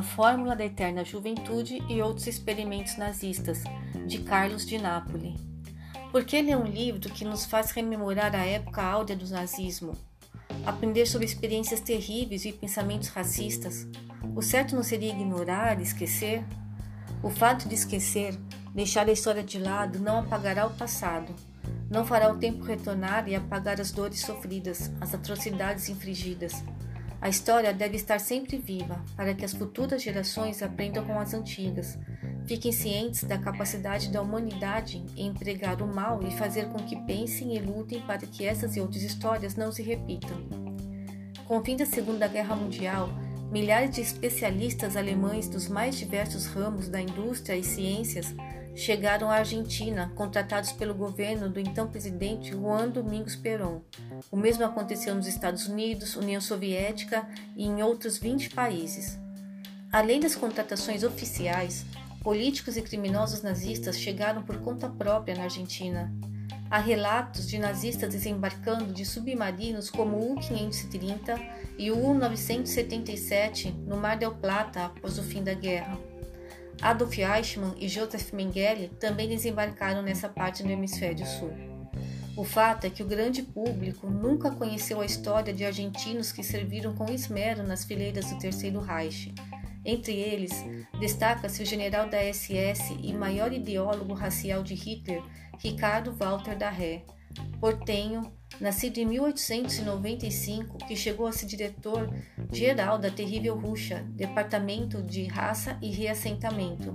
A Fórmula da Eterna Juventude e Outros Experimentos Nazistas, de Carlos de Nápoles. Porque ele é um livro que nos faz rememorar a época áurea do nazismo, aprender sobre experiências terríveis e pensamentos racistas. O certo não seria ignorar, esquecer? O fato de esquecer, deixar a história de lado, não apagará o passado. Não fará o tempo retornar e apagar as dores sofridas, as atrocidades infligidas. A história deve estar sempre viva, para que as futuras gerações aprendam com as antigas. Fiquem cientes da capacidade da humanidade em empregar o mal e fazer com que pensem e lutem para que essas e outras histórias não se repitam. Com o fim da Segunda Guerra Mundial, milhares de especialistas alemães dos mais diversos ramos da indústria e ciências chegaram à Argentina, contratados pelo governo do então presidente Juan Domingos Perón. O mesmo aconteceu nos Estados Unidos, União Soviética e em outros 20 países. Além das contratações oficiais, políticos e criminosos nazistas chegaram por conta própria na Argentina. Há relatos de nazistas desembarcando de submarinos como o U-530 e o U-977 no Mar del Plata após o fim da guerra. Adolf Eichmann e Joseph Mengele também desembarcaram nessa parte do hemisfério sul. O fato é que o grande público nunca conheceu a história de argentinos que serviram com esmero nas fileiras do Terceiro Reich. Entre eles, destaca-se o general da SS e maior ideólogo racial de Hitler, Ricardo Walter da Ré, portenho, nascido em 1895, que chegou a ser diretor-geral da terrível Rússia, Departamento de Raça e Reassentamento.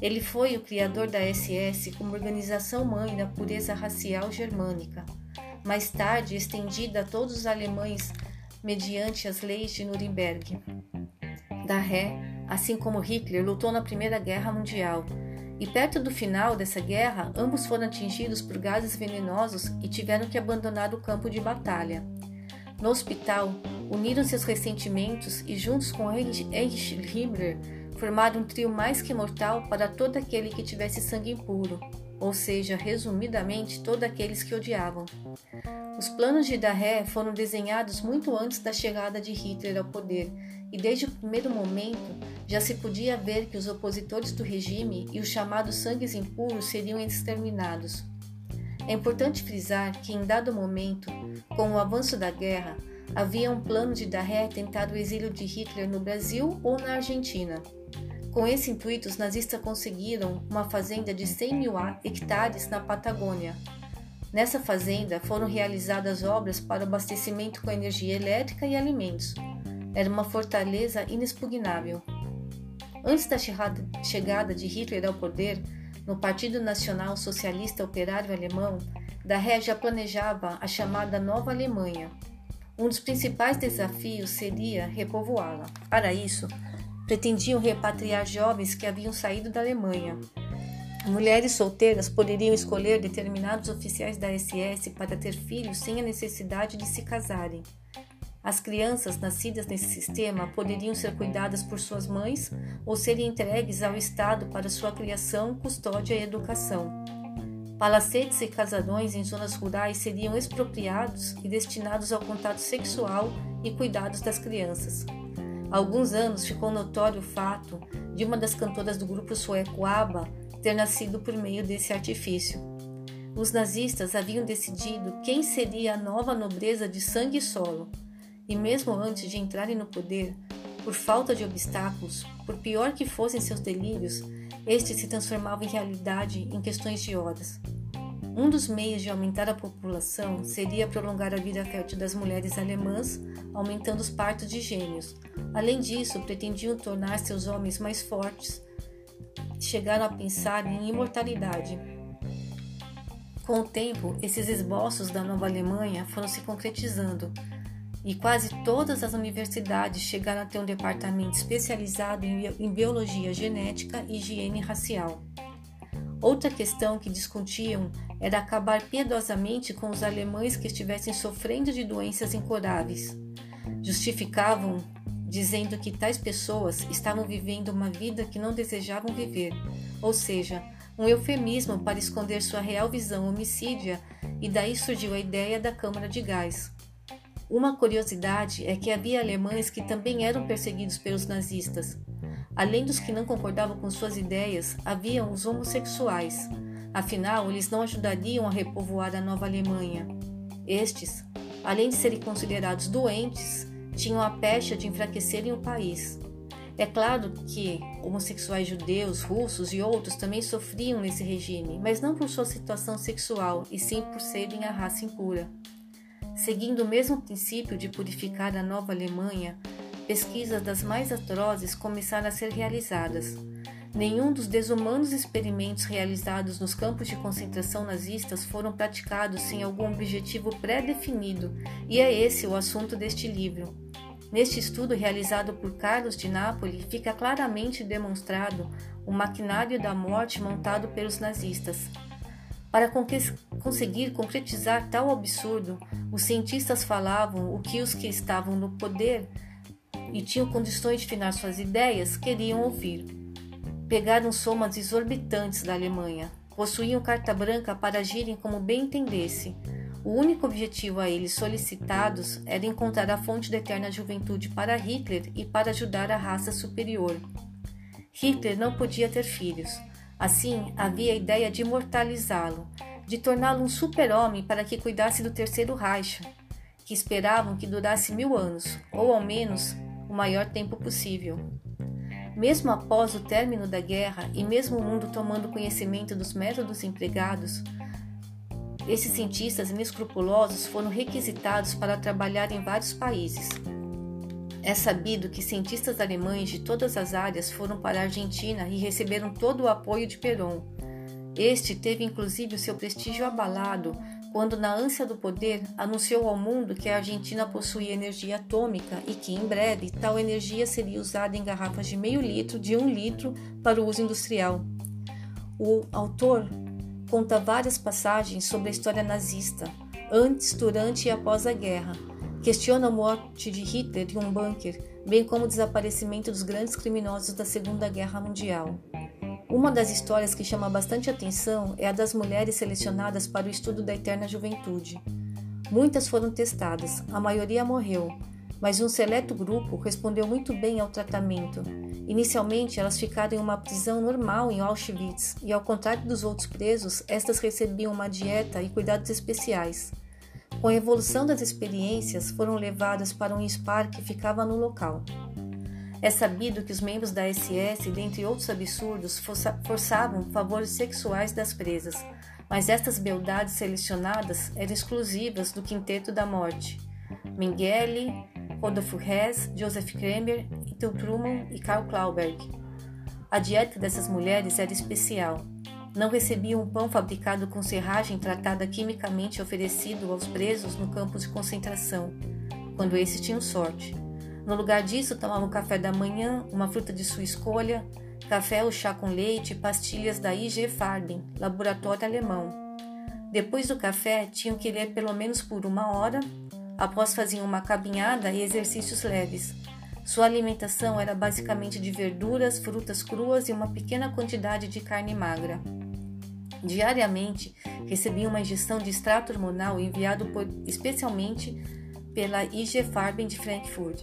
Ele foi o criador da SS como organização mãe da pureza racial germânica, mais tarde estendida a todos os alemães mediante as leis de Nuremberg. Da Ré, assim como Hitler, lutou na Primeira Guerra Mundial e perto do final dessa guerra, ambos foram atingidos por gases venenosos e tiveram que abandonar o campo de batalha. No hospital, uniram seus ressentimentos e, juntos com Heinrich Himmler, formaram um trio mais que mortal para todo aquele que tivesse sangue impuro, ou seja, resumidamente, todos aqueles que odiavam. Os planos de Darré foram desenhados muito antes da chegada de Hitler ao poder e desde o primeiro momento já se podia ver que os opositores do regime e os chamados sangues impuros seriam exterminados. É importante frisar que, em dado momento, com o avanço da guerra, havia um plano de Darré tentar o exílio de Hitler no Brasil ou na Argentina. Com esse intuito, os nazistas conseguiram uma fazenda de 100 mil hectares na Patagônia. Nessa fazenda foram realizadas obras para abastecimento com energia elétrica e alimentos, era uma fortaleza inexpugnável. Antes da chegada de Hitler ao poder, no Partido Nacional Socialista Operário Alemão, Darré já planejava a chamada Nova Alemanha. Um dos principais desafios seria repovoá-la. Para isso, pretendiam repatriar jovens que haviam saído da Alemanha. Mulheres solteiras poderiam escolher determinados oficiais da SS para ter filhos sem a necessidade de se casarem. As crianças nascidas nesse sistema poderiam ser cuidadas por suas mães ou serem entregues ao Estado para sua criação, custódia e educação. Palacetes e casarões em zonas rurais seriam expropriados e destinados ao contato sexual e cuidados das crianças. Há alguns anos ficou notório o fato de uma das cantoras do grupo sueco ABBA ter nascido por meio desse artifício. Os nazistas haviam decidido quem seria a nova nobreza de sangue e solo e mesmo antes de entrarem no poder, por falta de obstáculos, por pior que fossem seus delírios, estes se transformavam em realidade em questões de horas. Um dos meios de aumentar a população seria prolongar a vida fértil das mulheres alemãs, aumentando os partos de gêmeos. Além disso, pretendiam tornar seus homens mais fortes. Chegaram a pensar em imortalidade. Com o tempo, esses esboços da nova Alemanha foram se concretizando e quase todas as universidades chegaram a ter um departamento especializado em biologia genética e higiene racial. Outra questão que discutiam era acabar piedosamente com os alemães que estivessem sofrendo de doenças incuráveis. Justificavam dizendo que tais pessoas estavam vivendo uma vida que não desejavam viver, ou seja, um eufemismo para esconder sua real visão homicídia, e daí surgiu a ideia da câmara de gás. Uma curiosidade é que havia alemães que também eram perseguidos pelos nazistas. Além dos que não concordavam com suas ideias, haviam os homossexuais. Afinal, eles não ajudariam a repovoar a Nova Alemanha. Estes, além de serem considerados doentes, tinham a pecha de enfraquecerem o país. É claro que homossexuais judeus, russos e outros também sofriam nesse regime, mas não por sua situação sexual, e sim por serem a raça impura. Seguindo o mesmo princípio de purificar a Nova Alemanha, pesquisas das mais atrozes começaram a ser realizadas. Nenhum dos desumanos experimentos realizados nos campos de concentração nazistas foram praticados sem algum objetivo pré-definido, e é esse o assunto deste livro. Neste estudo realizado por Carlos de Nápoles, fica claramente demonstrado o maquinário da morte montado pelos nazistas. Para conseguir concretizar tal absurdo, os cientistas falavam o que os que estavam no poder e tinham condições de finar suas ideias queriam ouvir. Pegaram somas exorbitantes da Alemanha, possuíam carta branca para agirem como bem entendesse. O único objetivo a eles solicitados era encontrar a fonte da eterna juventude para Hitler e para ajudar a raça superior. Hitler não podia ter filhos, Assim, havia a ideia de imortalizá-lo, de torná-lo um super-homem para que cuidasse do terceiro Reich, que esperavam que durasse mil anos, ou ao menos o maior tempo possível. Mesmo após o término da guerra e mesmo o mundo tomando conhecimento dos métodos empregados, esses cientistas inescrupulosos foram requisitados para trabalhar em vários países. É sabido que cientistas alemães de todas as áreas foram para a Argentina e receberam todo o apoio de Perón. Este teve inclusive o seu prestígio abalado quando, na ânsia do poder, anunciou ao mundo que a Argentina possuía energia atômica e que, em breve, tal energia seria usada em garrafas de meio litro de um litro para o uso industrial. O autor conta várias passagens sobre a história nazista, antes, durante e após a guerra, Questiona a morte de Hitler em um bunker, bem como o desaparecimento dos grandes criminosos da Segunda Guerra Mundial. Uma das histórias que chama bastante atenção é a das mulheres selecionadas para o estudo da eterna juventude. Muitas foram testadas, a maioria morreu, mas um seleto grupo respondeu muito bem ao tratamento. Inicialmente, elas ficaram em uma prisão normal em Auschwitz, e ao contrário dos outros presos, estas recebiam uma dieta e cuidados especiais. Com a evolução das experiências, foram levadas para um spa que ficava no local. É sabido que os membros da SS, dentre outros absurdos, forçavam favores sexuais das presas, mas estas beldades selecionadas eram exclusivas do Quinteto da Morte. Mengele, Rodolfo Hess, Joseph Kramer, Ethel Truman e Karl Klauberg. A dieta dessas mulheres era especial, não recebiam o pão fabricado com serragem tratada quimicamente oferecido aos presos no campo de concentração, quando esses tinham sorte. No lugar disso, tomavam café da manhã, uma fruta de sua escolha, café ou chá com leite e pastilhas da IG Farben, laboratório alemão. Depois do café, tinham que ler pelo menos por uma hora, após faziam uma caminhada e exercícios leves. Sua alimentação era basicamente de verduras, frutas cruas e uma pequena quantidade de carne magra. Diariamente, recebia uma injeção de extrato hormonal enviado por, especialmente pela IG Farben de Frankfurt.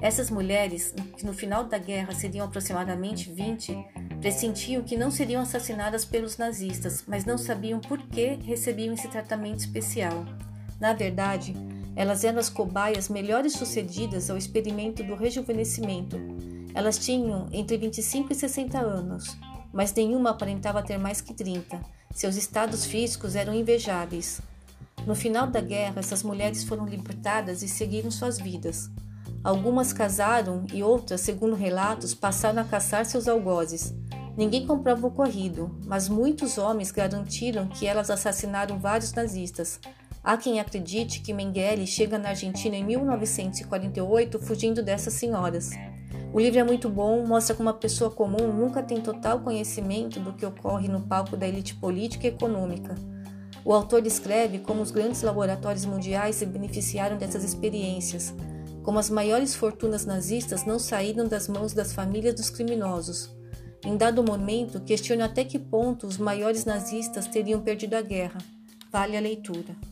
Essas mulheres, que no final da guerra seriam aproximadamente 20, pressentiam que não seriam assassinadas pelos nazistas, mas não sabiam por que recebiam esse tratamento especial. Na verdade, elas eram as cobaias melhores sucedidas ao experimento do rejuvenescimento. Elas tinham entre 25 e 60 anos, mas nenhuma aparentava ter mais que 30. Seus estados físicos eram invejáveis. No final da guerra, essas mulheres foram libertadas e seguiram suas vidas. Algumas casaram e outras, segundo relatos, passaram a caçar seus algozes. Ninguém comprova o ocorrido, mas muitos homens garantiram que elas assassinaram vários nazistas. Há quem acredite que Mengele chega na Argentina em 1948 fugindo dessas senhoras. O livro é muito bom, mostra como uma pessoa comum nunca tem total conhecimento do que ocorre no palco da elite política e econômica. O autor descreve como os grandes laboratórios mundiais se beneficiaram dessas experiências, como as maiores fortunas nazistas não saíram das mãos das famílias dos criminosos. Em dado momento, questiona até que ponto os maiores nazistas teriam perdido a guerra. Vale a leitura.